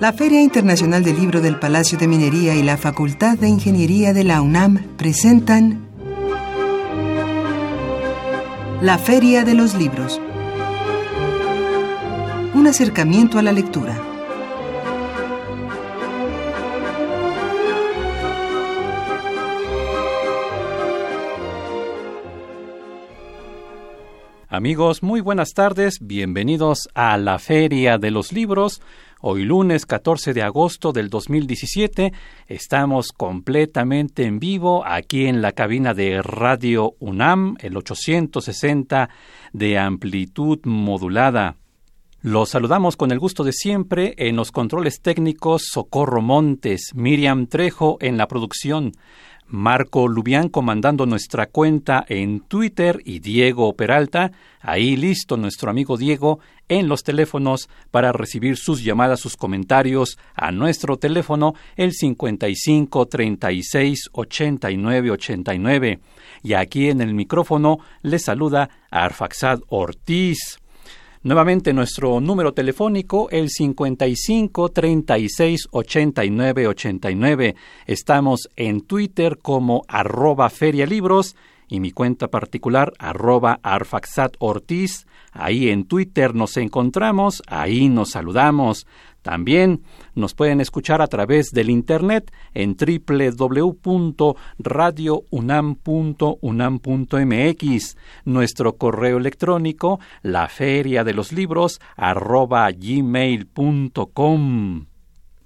La Feria Internacional del Libro del Palacio de Minería y la Facultad de Ingeniería de la UNAM presentan La Feria de los Libros. Un acercamiento a la lectura. Amigos, muy buenas tardes, bienvenidos a la Feria de los Libros. Hoy lunes 14 de agosto del 2017 estamos completamente en vivo aquí en la cabina de Radio UNAM, el 860 de amplitud modulada. Los saludamos con el gusto de siempre en los controles técnicos Socorro Montes, Miriam Trejo en la producción, Marco Lubián comandando nuestra cuenta en Twitter y Diego Peralta, ahí listo nuestro amigo Diego en los teléfonos para recibir sus llamadas, sus comentarios a nuestro teléfono el 55 36 89 89. Y aquí en el micrófono le saluda Arfaxad Ortiz. Nuevamente nuestro número telefónico, el 55 36 89 89. Estamos en Twitter como arroba ferialibros y mi cuenta particular arroba arfaxat ortiz. Ahí en Twitter nos encontramos, ahí nos saludamos. También nos pueden escuchar a través del Internet en www.radiounam.unam.mx, nuestro correo electrónico, la feria de los libros, arroba.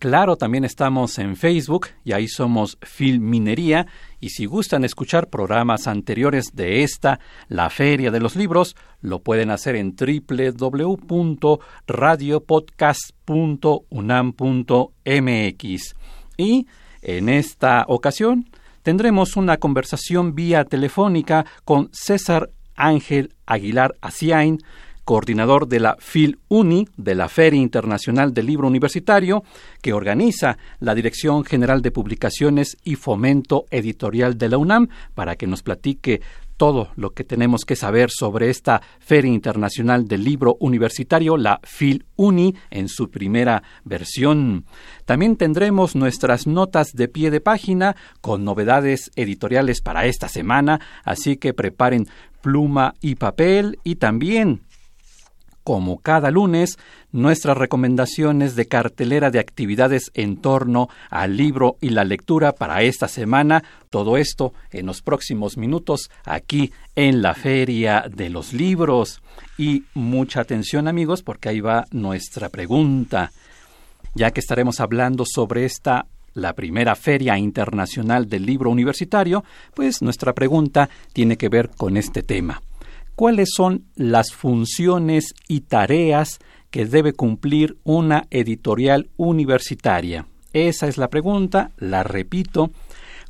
Claro, también estamos en Facebook y ahí somos Filminería y si gustan escuchar programas anteriores de esta, la Feria de los Libros, lo pueden hacer en www.radiopodcast.unam.mx. Y en esta ocasión tendremos una conversación vía telefónica con César Ángel Aguilar Aciain, coordinador de la FIL-UNI, de la Feria Internacional del Libro Universitario, que organiza la Dirección General de Publicaciones y Fomento Editorial de la UNAM, para que nos platique todo lo que tenemos que saber sobre esta Feria Internacional del Libro Universitario, la FIL-UNI, en su primera versión. También tendremos nuestras notas de pie de página con novedades editoriales para esta semana, así que preparen pluma y papel y también como cada lunes, nuestras recomendaciones de cartelera de actividades en torno al libro y la lectura para esta semana. Todo esto en los próximos minutos aquí en la Feria de los Libros. Y mucha atención amigos porque ahí va nuestra pregunta. Ya que estaremos hablando sobre esta la primera Feria Internacional del Libro Universitario, pues nuestra pregunta tiene que ver con este tema cuáles son las funciones y tareas que debe cumplir una editorial universitaria. Esa es la pregunta, la repito,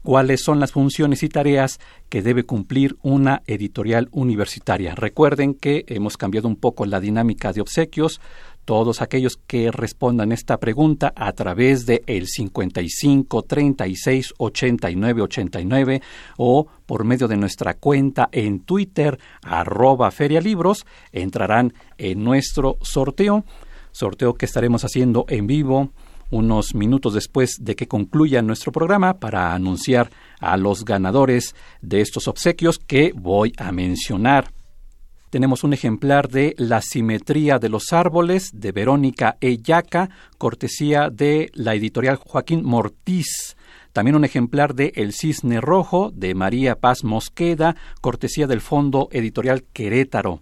cuáles son las funciones y tareas que debe cumplir una editorial universitaria. Recuerden que hemos cambiado un poco la dinámica de obsequios todos aquellos que respondan esta pregunta a través de el 55 36 89 89 o por medio de nuestra cuenta en Twitter arroba ferialibros entrarán en nuestro sorteo, sorteo que estaremos haciendo en vivo unos minutos después de que concluya nuestro programa para anunciar a los ganadores de estos obsequios que voy a mencionar tenemos un ejemplar de La simetría de los árboles de Verónica E. Cortesía de la editorial Joaquín Mortiz. También un ejemplar de El Cisne Rojo de María Paz Mosqueda, cortesía del Fondo Editorial Querétaro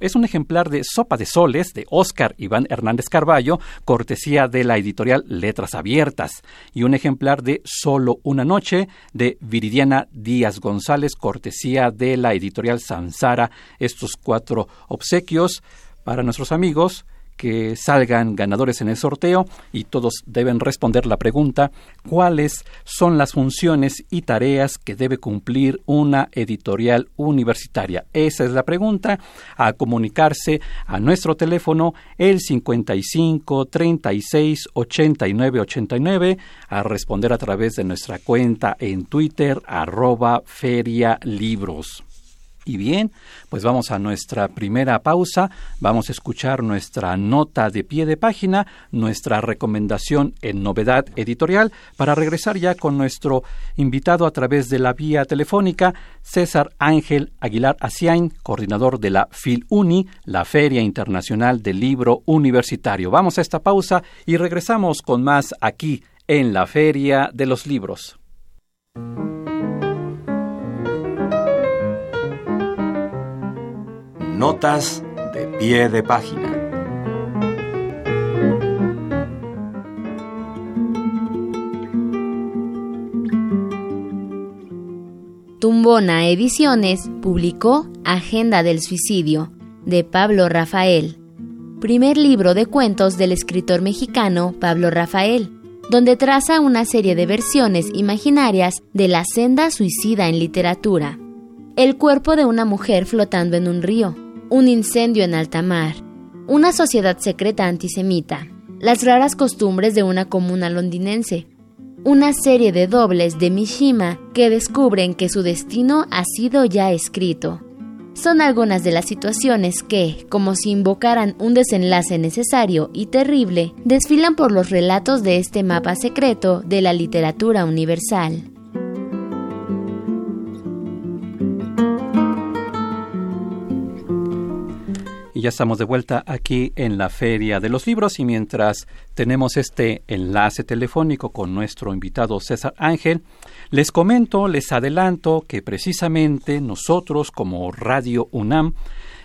es un ejemplar de Sopa de Soles de Óscar Iván Hernández Carballo, cortesía de la editorial Letras Abiertas, y un ejemplar de Solo una Noche de Viridiana Díaz González, cortesía de la editorial Sansara. Estos cuatro obsequios para nuestros amigos que salgan ganadores en el sorteo y todos deben responder la pregunta ¿cuáles son las funciones y tareas que debe cumplir una editorial universitaria? Esa es la pregunta a comunicarse a nuestro teléfono el 55 36 89 89 a responder a través de nuestra cuenta en Twitter arroba libros. Y bien, pues vamos a nuestra primera pausa, vamos a escuchar nuestra nota de pie de página, nuestra recomendación en novedad editorial, para regresar ya con nuestro invitado a través de la vía telefónica, César Ángel Aguilar Asiain, coordinador de la FILUNI, la Feria Internacional del Libro Universitario. Vamos a esta pausa y regresamos con más aquí en la Feria de los Libros. Notas de pie de página. Tumbona Ediciones publicó Agenda del Suicidio, de Pablo Rafael, primer libro de cuentos del escritor mexicano Pablo Rafael, donde traza una serie de versiones imaginarias de la senda suicida en literatura. El cuerpo de una mujer flotando en un río, un incendio en alta mar, una sociedad secreta antisemita, las raras costumbres de una comuna londinense, una serie de dobles de Mishima que descubren que su destino ha sido ya escrito. Son algunas de las situaciones que, como si invocaran un desenlace necesario y terrible, desfilan por los relatos de este mapa secreto de la literatura universal. Y ya estamos de vuelta aquí en la Feria de los Libros y mientras tenemos este enlace telefónico con nuestro invitado César Ángel, les comento, les adelanto que precisamente nosotros como Radio UNAM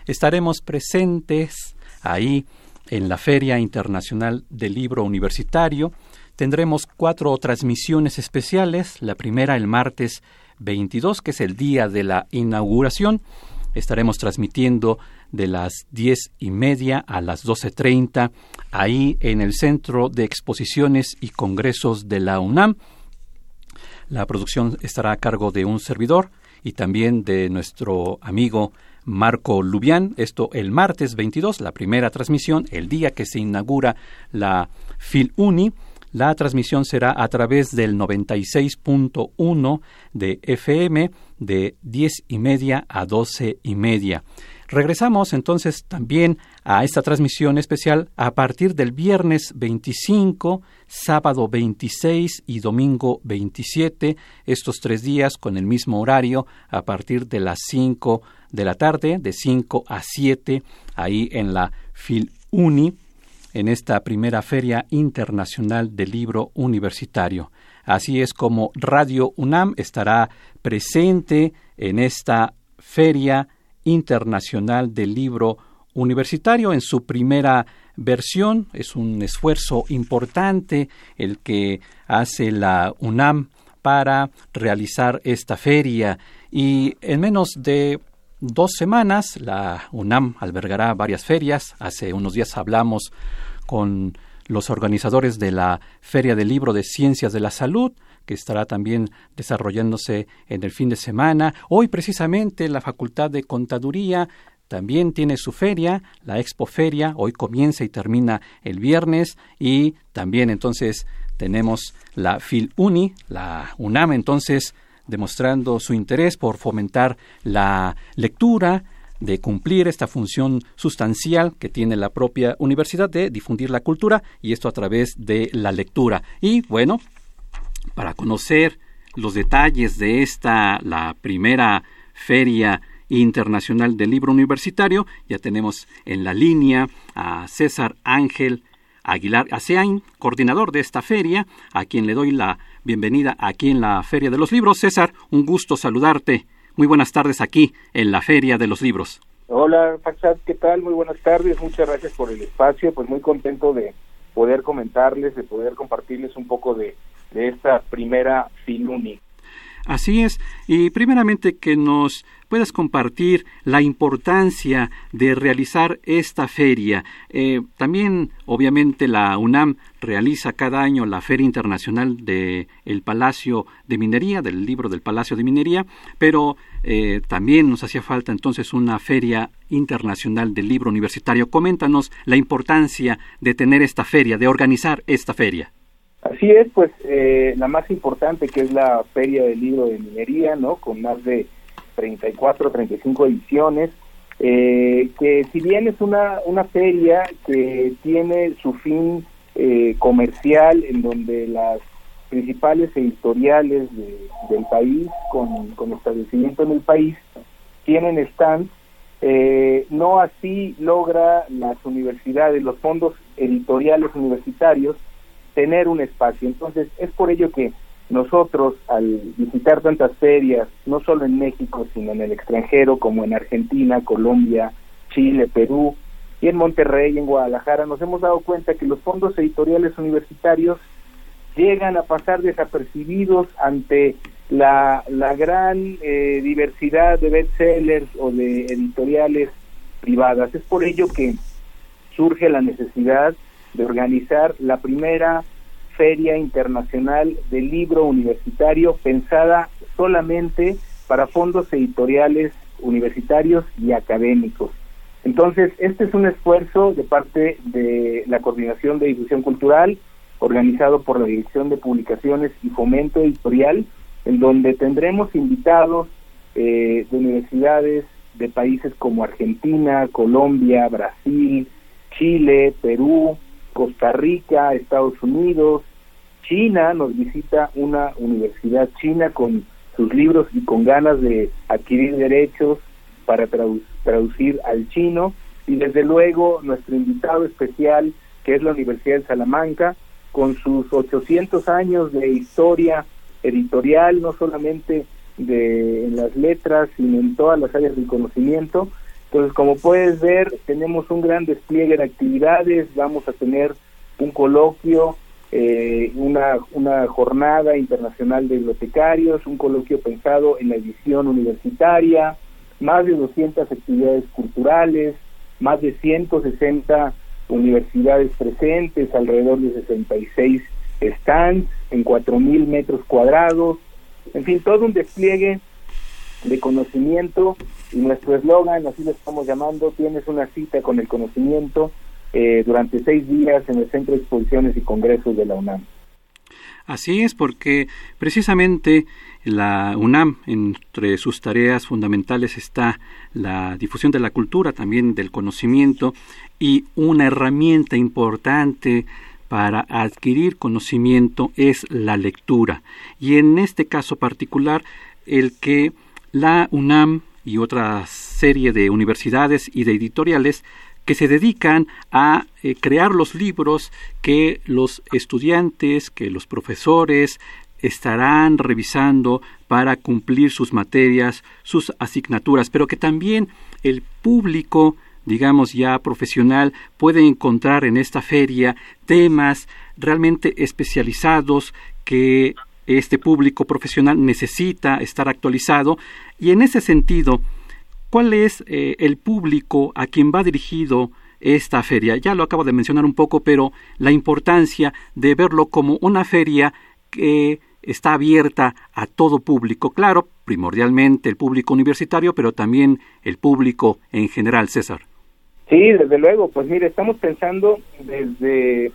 estaremos presentes ahí en la Feria Internacional del Libro Universitario. Tendremos cuatro transmisiones especiales, la primera el martes 22, que es el día de la inauguración. Estaremos transmitiendo de las diez y media a las doce treinta, ahí en el Centro de Exposiciones y Congresos de la UNAM. La producción estará a cargo de un servidor y también de nuestro amigo Marco Lubián. Esto el martes 22, la primera transmisión, el día que se inaugura la FilUni. La transmisión será a través del 96.1 de FM de diez y media a doce y media. Regresamos entonces también a esta transmisión especial a partir del viernes 25, sábado 26 y domingo 27, estos tres días con el mismo horario a partir de las 5 de la tarde, de 5 a 7, ahí en la FilUni, en esta primera Feria Internacional del Libro Universitario. Así es como Radio UNAM estará presente en esta feria Internacional del Libro Universitario en su primera versión. Es un esfuerzo importante el que hace la UNAM para realizar esta feria y en menos de dos semanas la UNAM albergará varias ferias. Hace unos días hablamos con los organizadores de la Feria del Libro de Ciencias de la Salud que estará también desarrollándose en el fin de semana. Hoy precisamente la Facultad de Contaduría también tiene su feria, la Expo Feria, hoy comienza y termina el viernes y también entonces tenemos la FilUni, la UNAM entonces demostrando su interés por fomentar la lectura, de cumplir esta función sustancial que tiene la propia universidad de difundir la cultura y esto a través de la lectura. Y bueno, para conocer los detalles de esta, la primera feria internacional del libro universitario, ya tenemos en la línea a César Ángel Aguilar Aseain, coordinador de esta feria, a quien le doy la bienvenida aquí en la Feria de los Libros. César, un gusto saludarte. Muy buenas tardes aquí en la Feria de los Libros. Hola, Faxad, ¿qué tal? Muy buenas tardes. Muchas gracias por el espacio. Pues muy contento de poder comentarles, de poder compartirles un poco de de esta primera Filuni. Así es, y primeramente que nos puedas compartir la importancia de realizar esta feria. Eh, también, obviamente, la UNAM realiza cada año la Feria Internacional del el Palacio de Minería, del libro del Palacio de Minería, pero eh, también nos hacía falta entonces una Feria Internacional del Libro Universitario. Coméntanos la importancia de tener esta feria, de organizar esta feria. Así es, pues eh, la más importante que es la Feria del Libro de Minería, ¿no? Con más de 34, 35 ediciones, eh, que si bien es una, una feria que tiene su fin eh, comercial, en donde las principales editoriales del país, con, con establecimiento en el país, tienen stands, no así logra las universidades, los fondos editoriales universitarios, tener un espacio. Entonces, es por ello que nosotros, al visitar tantas ferias, no solo en México, sino en el extranjero, como en Argentina, Colombia, Chile, Perú, y en Monterrey, en Guadalajara, nos hemos dado cuenta que los fondos editoriales universitarios llegan a pasar desapercibidos ante la, la gran eh, diversidad de bestsellers o de editoriales privadas. Es por ello que surge la necesidad de organizar la primera Feria Internacional del Libro Universitario pensada solamente para fondos editoriales universitarios y académicos. Entonces, este es un esfuerzo de parte de la Coordinación de Difusión Cultural, organizado por la Dirección de Publicaciones y Fomento Editorial, en donde tendremos invitados eh, de universidades de países como Argentina, Colombia, Brasil, Chile, Perú, Costa Rica, Estados Unidos, China, nos visita una universidad china con sus libros y con ganas de adquirir derechos para traducir al chino. Y desde luego nuestro invitado especial, que es la Universidad de Salamanca, con sus 800 años de historia editorial, no solamente de en las letras, sino en todas las áreas del conocimiento, entonces, como puedes ver, tenemos un gran despliegue de actividades, vamos a tener un coloquio, eh, una, una jornada internacional de bibliotecarios, un coloquio pensado en la edición universitaria, más de 200 actividades culturales, más de 160 universidades presentes, alrededor de 66 stands en 4.000 metros cuadrados, en fin, todo un despliegue de conocimiento y nuestro eslogan, así lo estamos llamando, tienes una cita con el conocimiento eh, durante seis días en el Centro de Exposiciones y Congresos de la UNAM. Así es, porque precisamente la UNAM, entre sus tareas fundamentales está la difusión de la cultura, también del conocimiento, y una herramienta importante para adquirir conocimiento es la lectura. Y en este caso particular, el que la UNAM y otra serie de universidades y de editoriales que se dedican a eh, crear los libros que los estudiantes, que los profesores estarán revisando para cumplir sus materias, sus asignaturas, pero que también el público digamos ya profesional puede encontrar en esta feria temas realmente especializados que este público profesional necesita estar actualizado y en ese sentido, ¿cuál es eh, el público a quien va dirigido esta feria? Ya lo acabo de mencionar un poco, pero la importancia de verlo como una feria que está abierta a todo público, claro, primordialmente el público universitario, pero también el público en general, César. Sí, desde luego, pues mire, estamos pensando desde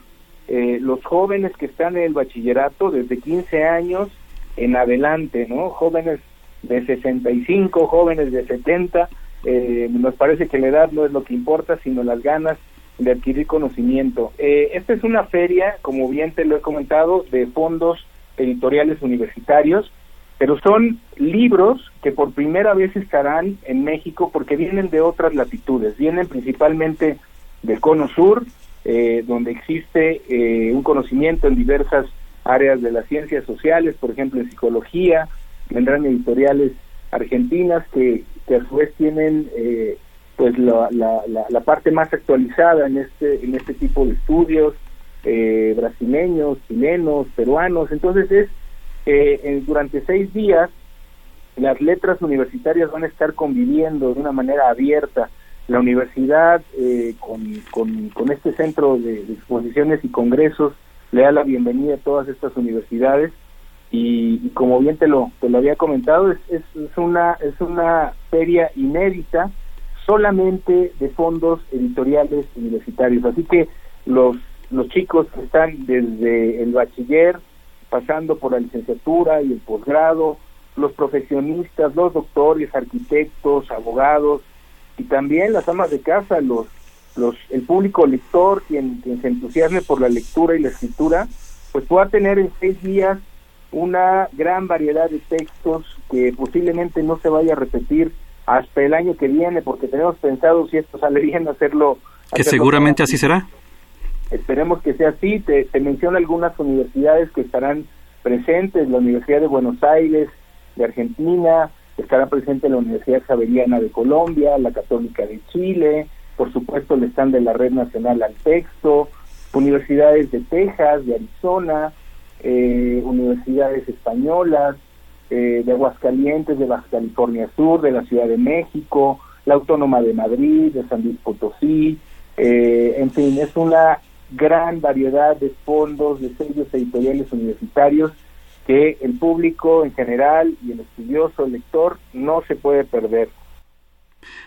eh, los jóvenes que están en el bachillerato desde 15 años en adelante, ¿no? Jóvenes de 65, jóvenes de 70, eh, nos parece que la edad no es lo que importa, sino las ganas de adquirir conocimiento. Eh, esta es una feria, como bien te lo he comentado, de fondos editoriales universitarios, pero son libros que por primera vez estarán en México porque vienen de otras latitudes, vienen principalmente del Cono Sur, eh, donde existe eh, un conocimiento en diversas áreas de las ciencias sociales, por ejemplo en psicología, vendrán editoriales argentinas que, que a su vez tienen eh, pues la, la, la, parte más actualizada en este en este tipo de estudios brasileños chilenos peruanos entonces es durante seis días las letras universitarias van a estar conviviendo de una manera abierta. La universidad, eh, con, este centro de, exposiciones y congresos, le da la bienvenida a todas estas universidades y, como bien te lo, te lo había comentado, es, es, una, es una feria inédita solamente de fondos editoriales universitarios. Así que los, los chicos que están desde el bachiller, pasando por la licenciatura y el posgrado, los profesionistas, los doctores, arquitectos, abogados y también las amas de casa, los, los, el público lector, quien, quien se entusiasme por la lectura y la escritura, pues pueda tener en seis días una gran variedad de textos que posiblemente no se vaya a repetir hasta el año que viene, porque tenemos pensado, si esto sale bien, hacerlo. Que seguramente así será. Esperemos que sea así. Te, te menciono algunas universidades que estarán presentes: la Universidad de Buenos Aires, de Argentina, estará presente la Universidad Javeriana de Colombia, la Católica de Chile, por supuesto el stand de la Red Nacional al Texto, universidades de Texas, de Arizona, eh, universidades españolas, eh, de Aguascalientes, de Baja California Sur, de la Ciudad de México, la Autónoma de Madrid, de San Luis Potosí, eh, en fin, es una gran variedad de fondos, de sellos editoriales universitarios que el público en general y el estudioso, el lector, no se puede perder.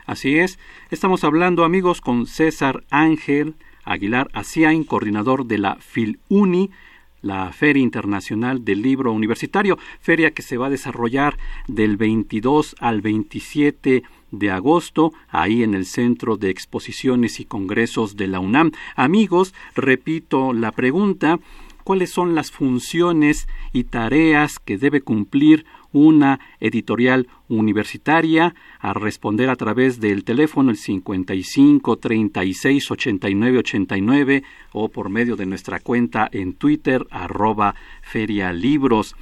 Así es, estamos hablando amigos con César Ángel Aguilar Aciain, coordinador de la FILUNI, la Feria Internacional del Libro Universitario, feria que se va a desarrollar del 22 al 27 de agosto, ahí en el Centro de Exposiciones y Congresos de la UNAM. Amigos, repito la pregunta, cuáles son las funciones y tareas que debe cumplir una editorial universitaria a responder a través del teléfono el 55 36 89 89 o por medio de nuestra cuenta en Twitter arroba ferialibros.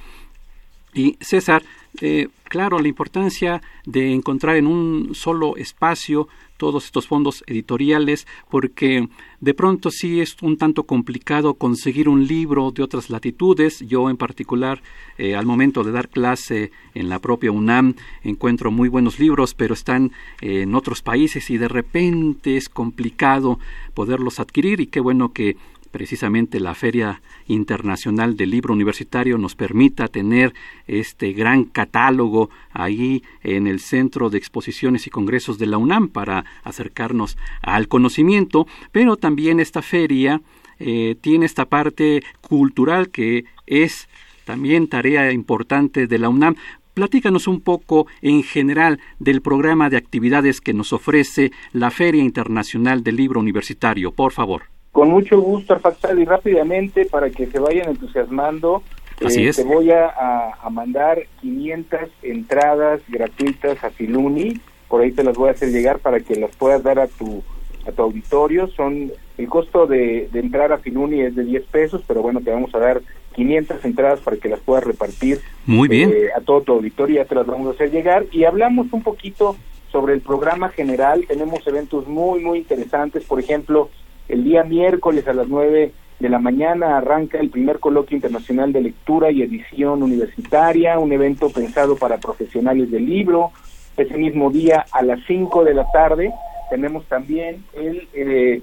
Y César, eh, claro, la importancia de encontrar en un solo espacio todos estos fondos editoriales, porque de pronto sí es un tanto complicado conseguir un libro de otras latitudes. Yo en particular, eh, al momento de dar clase en la propia UNAM, encuentro muy buenos libros, pero están eh, en otros países y de repente es complicado poderlos adquirir y qué bueno que precisamente la Feria Internacional del Libro Universitario nos permita tener este gran catálogo ahí en el Centro de Exposiciones y Congresos de la UNAM para acercarnos al conocimiento, pero también esta feria eh, tiene esta parte cultural que es también tarea importante de la UNAM. Platícanos un poco en general del programa de actividades que nos ofrece la Feria Internacional del Libro Universitario, por favor. Con mucho gusto, Arfaxal, y rápidamente para que se vayan entusiasmando, eh, te voy a, mandar 500 entradas gratuitas a Filuni, por ahí te las voy a hacer llegar para que las puedas dar a tu a tu auditorio. Son el costo de, entrar a Filuni es de 10 pesos, pero bueno, te vamos a dar 500 entradas para que las puedas repartir Muy bien. Eh, a todo tu auditorio, ya te las vamos a hacer llegar. Y hablamos un poquito sobre el programa general, tenemos eventos muy, muy interesantes, por ejemplo, el día miércoles a las 9 de la mañana arranca el primer coloquio internacional de lectura y edición universitaria, un evento pensado para profesionales del libro. Ese mismo día a las 5 de la tarde tenemos también el eh,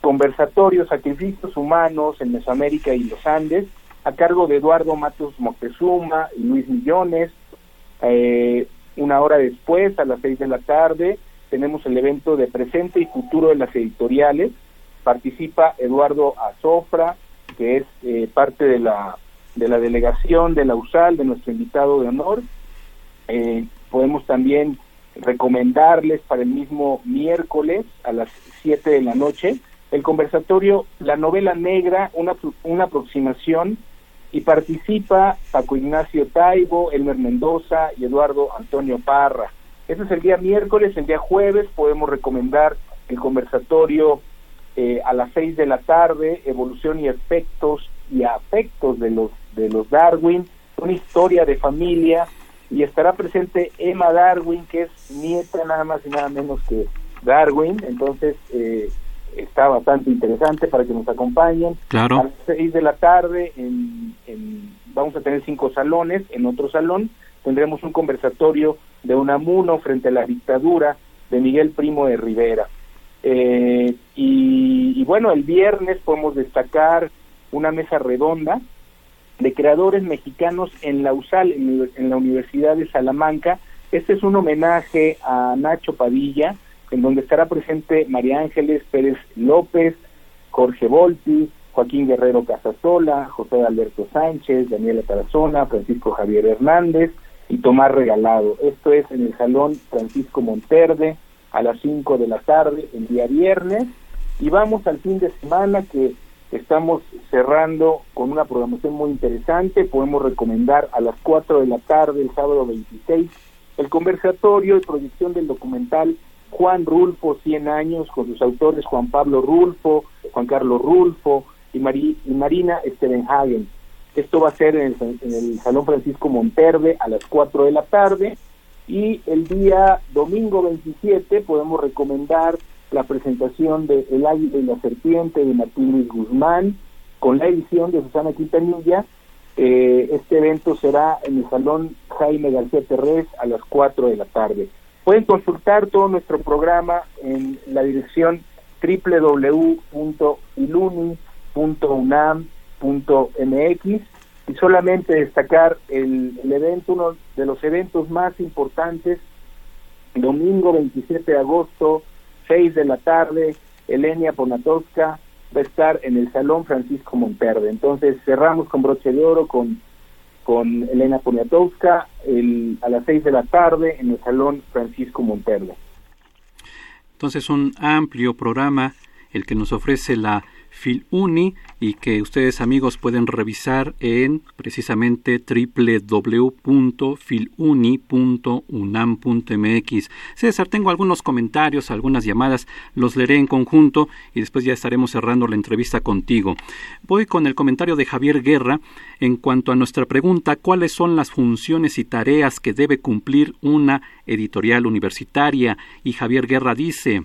conversatorio Sacrificios Humanos en Mesoamérica y los Andes, a cargo de Eduardo Matos Moctezuma y Luis Millones. Eh, una hora después, a las 6 de la tarde, tenemos el evento de presente y futuro de las editoriales, participa Eduardo Azofra, que es eh, parte de la, de la delegación de la USAL, de nuestro invitado de honor. Eh, podemos también recomendarles para el mismo miércoles a las 7 de la noche el conversatorio La novela negra, una, una aproximación, y participa Paco Ignacio Taibo, Elmer Mendoza y Eduardo Antonio Parra. Ese es el día miércoles, el día jueves podemos recomendar el conversatorio eh, a las seis de la tarde, evolución y efectos y afectos de los de los Darwin, una historia de familia y estará presente Emma Darwin, que es nieta nada más y nada menos que Darwin, entonces eh, está bastante interesante para que nos acompañen. Claro. A las seis de la tarde en, vamos a tener cinco salones, en otro salón tendremos un conversatorio de Unamuno frente a la dictadura de Miguel Primo de Rivera. Eh, y, bueno, el viernes podemos destacar una mesa redonda de creadores mexicanos en la USAL, en, la Universidad de Salamanca. Este es un homenaje a Nacho Padilla, en donde estará presente María Ángeles Pérez López, Jorge Volti, Joaquín Guerrero Casasola, José Alberto Sánchez, Daniela Tarazona, Francisco Javier Hernández y Tomás Regalado. Esto es en el Salón Francisco Monterde a las 5 de la tarde el día viernes y vamos al fin de semana que estamos cerrando con una programación muy interesante. Podemos recomendar a las 4 de la tarde el sábado 26 el conversatorio y proyección del documental Juan Rulfo, 100 años, con sus autores Juan Pablo Rulfo, Juan Carlos Rulfo y, y Marina Stevenhagen. Esto va a ser en el, en el Salón Francisco Monterde a las 4 de la tarde y el día domingo 27 podemos recomendar la presentación de El Águila y la Serpiente de Martín Luis Guzmán con la edición de Susana Quintanilla. Eh, este evento será en el Salón Jaime García Terrés a las 4 de la tarde. Pueden consultar todo nuestro programa en la dirección www.iluni.unam.mx y solamente destacar el, evento, uno de los eventos más importantes, domingo 27 de agosto, 6 de la tarde, Elenia Ponatowska va a estar en el Salón Francisco Monterde. Entonces cerramos con broche de oro con, con Elena Poniatowska el, a las 6 de la tarde en el Salón Francisco Monterde. Entonces un amplio programa el que nos ofrece la Filuni y que ustedes amigos pueden revisar en precisamente www.filuni.unam.mx. César, tengo algunos comentarios, algunas llamadas, los leeré en conjunto y después ya estaremos cerrando la entrevista contigo. Voy con el comentario de Javier Guerra en cuanto a nuestra pregunta, ¿cuáles son las funciones y tareas que debe cumplir una editorial universitaria? Y Javier Guerra dice,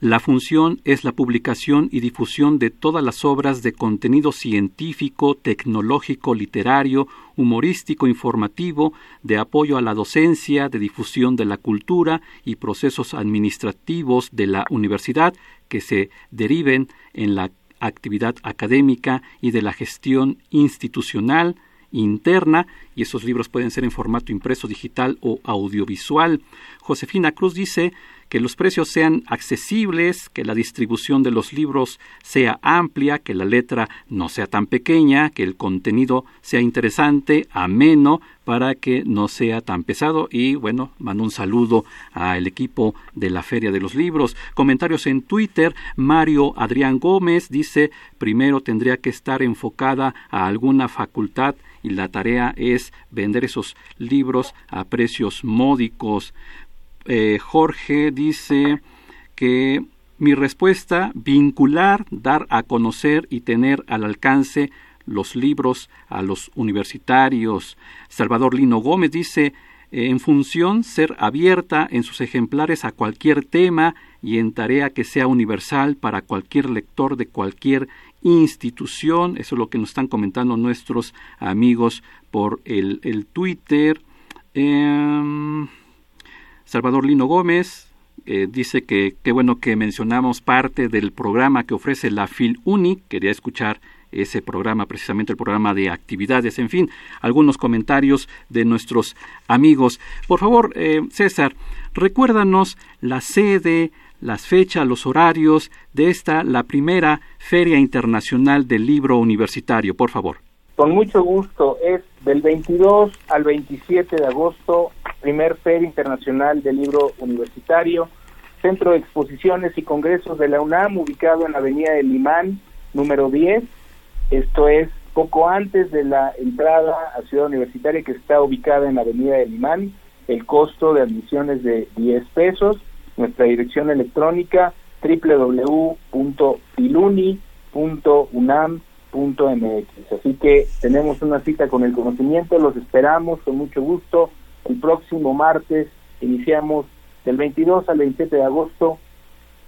la función es la publicación y difusión de todas las obras de contenido científico, tecnológico, literario, humorístico, informativo, de apoyo a la docencia, de difusión de la cultura y procesos administrativos de la universidad que se deriven en la actividad académica y de la gestión institucional interna y esos libros pueden ser en formato impreso, digital o audiovisual. Josefina Cruz dice que los precios sean accesibles, que la distribución de los libros sea amplia, que la letra no sea tan pequeña, que el contenido sea interesante, ameno, para que no sea tan pesado. Y bueno, mando un saludo al equipo de la Feria de los Libros. Comentarios en Twitter. Mario Adrián Gómez dice, primero tendría que estar enfocada a alguna facultad y la tarea es vender esos libros a precios módicos. Eh, Jorge dice que mi respuesta, vincular, dar a conocer y tener al alcance los libros a los universitarios. Salvador Lino Gómez dice, en función, ser abierta en sus ejemplares a cualquier tema y en tarea que sea universal para cualquier lector de cualquier institución. Eso es lo que nos están comentando nuestros amigos por el, el Twitter. Em, Salvador Lino Gómez eh, dice que qué bueno que mencionamos parte del programa que ofrece la FilUni. Quería escuchar ese programa, precisamente el programa de actividades, en fin, algunos comentarios de nuestros amigos. Por favor, eh, César, recuérdanos la sede, las fechas, los horarios de esta, la primera Feria Internacional del Libro Universitario, por favor. Con mucho gusto, es del 22 al 27 de agosto primer Feria Internacional del Libro Universitario, Centro de Exposiciones y Congresos de la UNAM, ubicado en la Avenida del Limán, número 10. Esto es poco antes de la entrada a Ciudad Universitaria, que está ubicada en la Avenida del Limán. El costo de admisión es de 10 pesos. Nuestra dirección electrónica www.iluni.unam.mx. Así que tenemos una cita con el conocimiento, los esperamos con mucho gusto el próximo martes iniciamos del 22 al 27 de agosto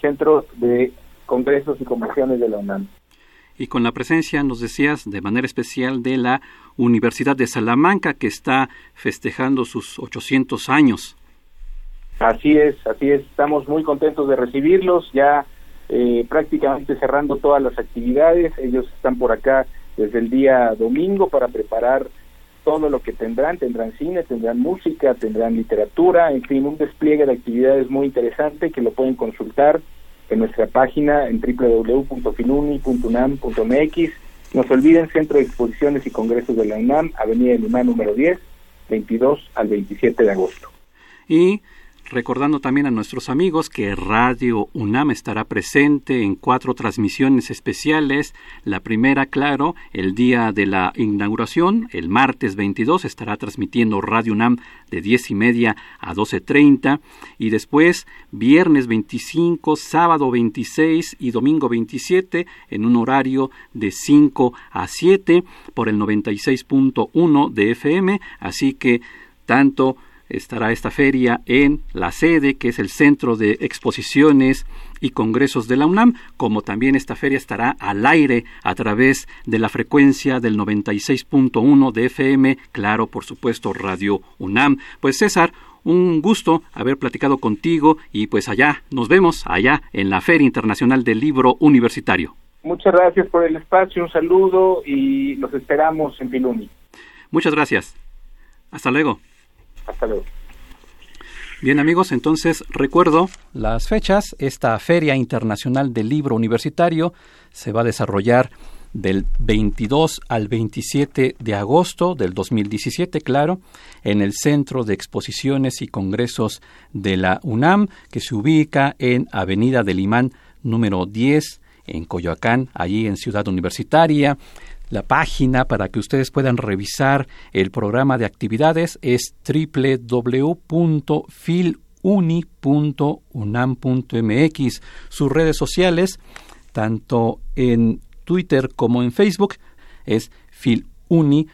Centro de Congresos y Convenciones de la UNAM. y con la presencia, nos decías, de manera especial de la Universidad de Salamanca, que está festejando sus 800 años. Así es, así es. Estamos muy contentos de recibirlos, ya eh, prácticamente cerrando todas las actividades. Ellos están por acá desde el día domingo para preparar todo lo que tendrán. Tendrán cine, tendrán música, tendrán literatura, en fin, un despliegue de actividades muy interesante que lo pueden consultar en nuestra página en www.filuni.unam.mx. No se olviden, Centro de Exposiciones y Congresos de la UNAM, Avenida Lima número 10, 22 al 27 de agosto. Y recordando también a nuestros amigos que Radio UNAM estará presente en cuatro transmisiones especiales. La primera, claro, el día de la inauguración, el martes 22, estará transmitiendo Radio UNAM de diez y media a 12.30 y después viernes 25, sábado 26 y domingo 27 en un horario de 5 a 7 por el 96.1 de FM, así que tanto estará esta feria en la sede, que es el Centro de Exposiciones y Congresos de la UNAM, como también esta feria estará al aire a través de la frecuencia del 96.1 de FM, claro, por supuesto, Radio UNAM. Pues César, un gusto haber platicado contigo y pues allá nos vemos, allá en la Feria Internacional del Libro Universitario. Muchas gracias por el espacio, un saludo y los esperamos en Piluni. Muchas gracias. Hasta luego. Hasta luego. Bien amigos, entonces recuerdo las fechas. Esta Feria Internacional del Libro Universitario se va a desarrollar del 22 al 27 de agosto del 2017, claro, en el Centro de Exposiciones y Congresos de la UNAM, que se ubica en Avenida del Imán número 10, en Coyoacán, allí en Ciudad Universitaria. La página para que ustedes puedan revisar el programa de actividades es www.filuni.unam.mx. Sus redes sociales, tanto en Twitter como en Facebook, es Filuni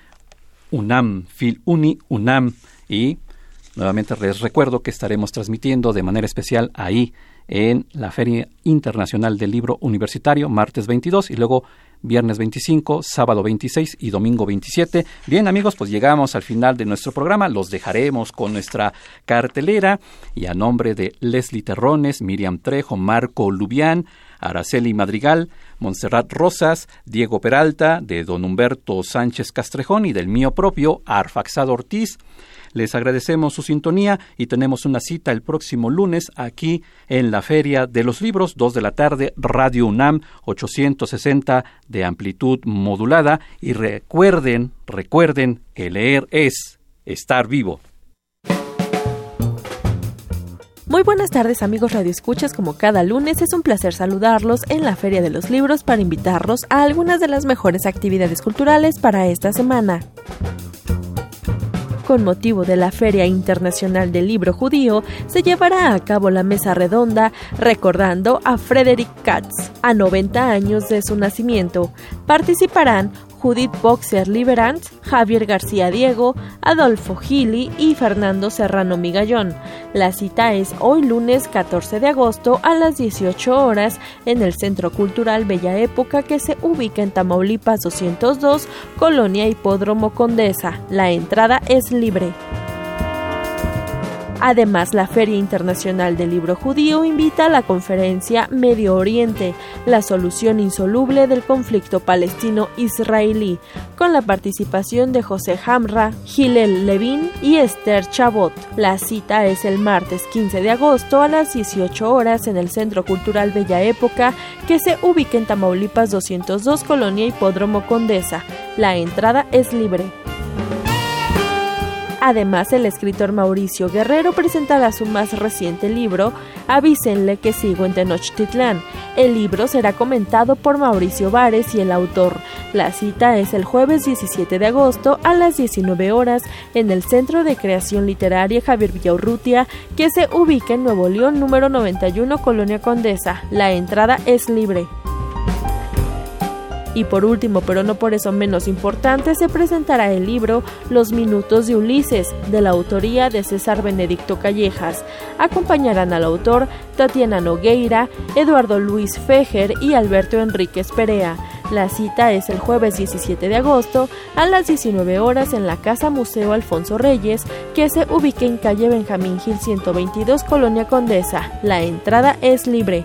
Unam, Filuni Unam. Y nuevamente les recuerdo que estaremos transmitiendo de manera especial ahí en la Feria Internacional del Libro Universitario, martes 22, y luego viernes 25, sábado 26 y domingo 27. Bien amigos, pues llegamos al final de nuestro programa, los dejaremos con nuestra cartelera y a nombre de Leslie Terrones, Miriam Trejo, Marco Lubián, Araceli Madrigal, Montserrat Rosas, Diego Peralta, de don Humberto Sánchez Castrejón y del mío propio, Arfaxado Ortiz. Les agradecemos su sintonía y tenemos una cita el próximo lunes aquí en la Feria de los Libros, 2 de la tarde, Radio UNAM 860 de amplitud modulada. Y recuerden, recuerden que leer es estar vivo. Muy buenas tardes amigos Radio Escuchas, como cada lunes es un placer saludarlos en la Feria de los Libros para invitarlos a algunas de las mejores actividades culturales para esta semana con motivo de la Feria Internacional del Libro Judío, se llevará a cabo la mesa redonda recordando a Frederick Katz, a 90 años de su nacimiento. Participarán Judith Boxer Liberant, Javier García Diego, Adolfo Gili y Fernando Serrano Migallón. La cita es hoy lunes 14 de agosto a las 18 horas en el Centro Cultural Bella Época que se ubica en Tamaulipas 202, Colonia Hipódromo Condesa. La entrada es libre. Además, la Feria Internacional del Libro Judío invita a la conferencia Medio Oriente, la solución insoluble del conflicto palestino-israelí, con la participación de José Hamra, Gilel Levin y Esther Chabot. La cita es el martes 15 de agosto a las 18 horas en el Centro Cultural Bella Época, que se ubica en Tamaulipas 202, Colonia Hipódromo Condesa. La entrada es libre. Además, el escritor Mauricio Guerrero presentará su más reciente libro, Avísenle que sigo en Tenochtitlán. El libro será comentado por Mauricio Vares y el autor. La cita es el jueves 17 de agosto a las 19 horas en el Centro de Creación Literaria Javier Villaurrutia, que se ubica en Nuevo León número 91, Colonia Condesa. La entrada es libre. Y por último, pero no por eso menos importante, se presentará el libro Los Minutos de Ulises, de la autoría de César Benedicto Callejas. Acompañarán al autor Tatiana Nogueira, Eduardo Luis Fejer y Alberto Enríquez Perea. La cita es el jueves 17 de agosto a las 19 horas en la Casa Museo Alfonso Reyes, que se ubica en calle Benjamín Gil 122, Colonia Condesa. La entrada es libre.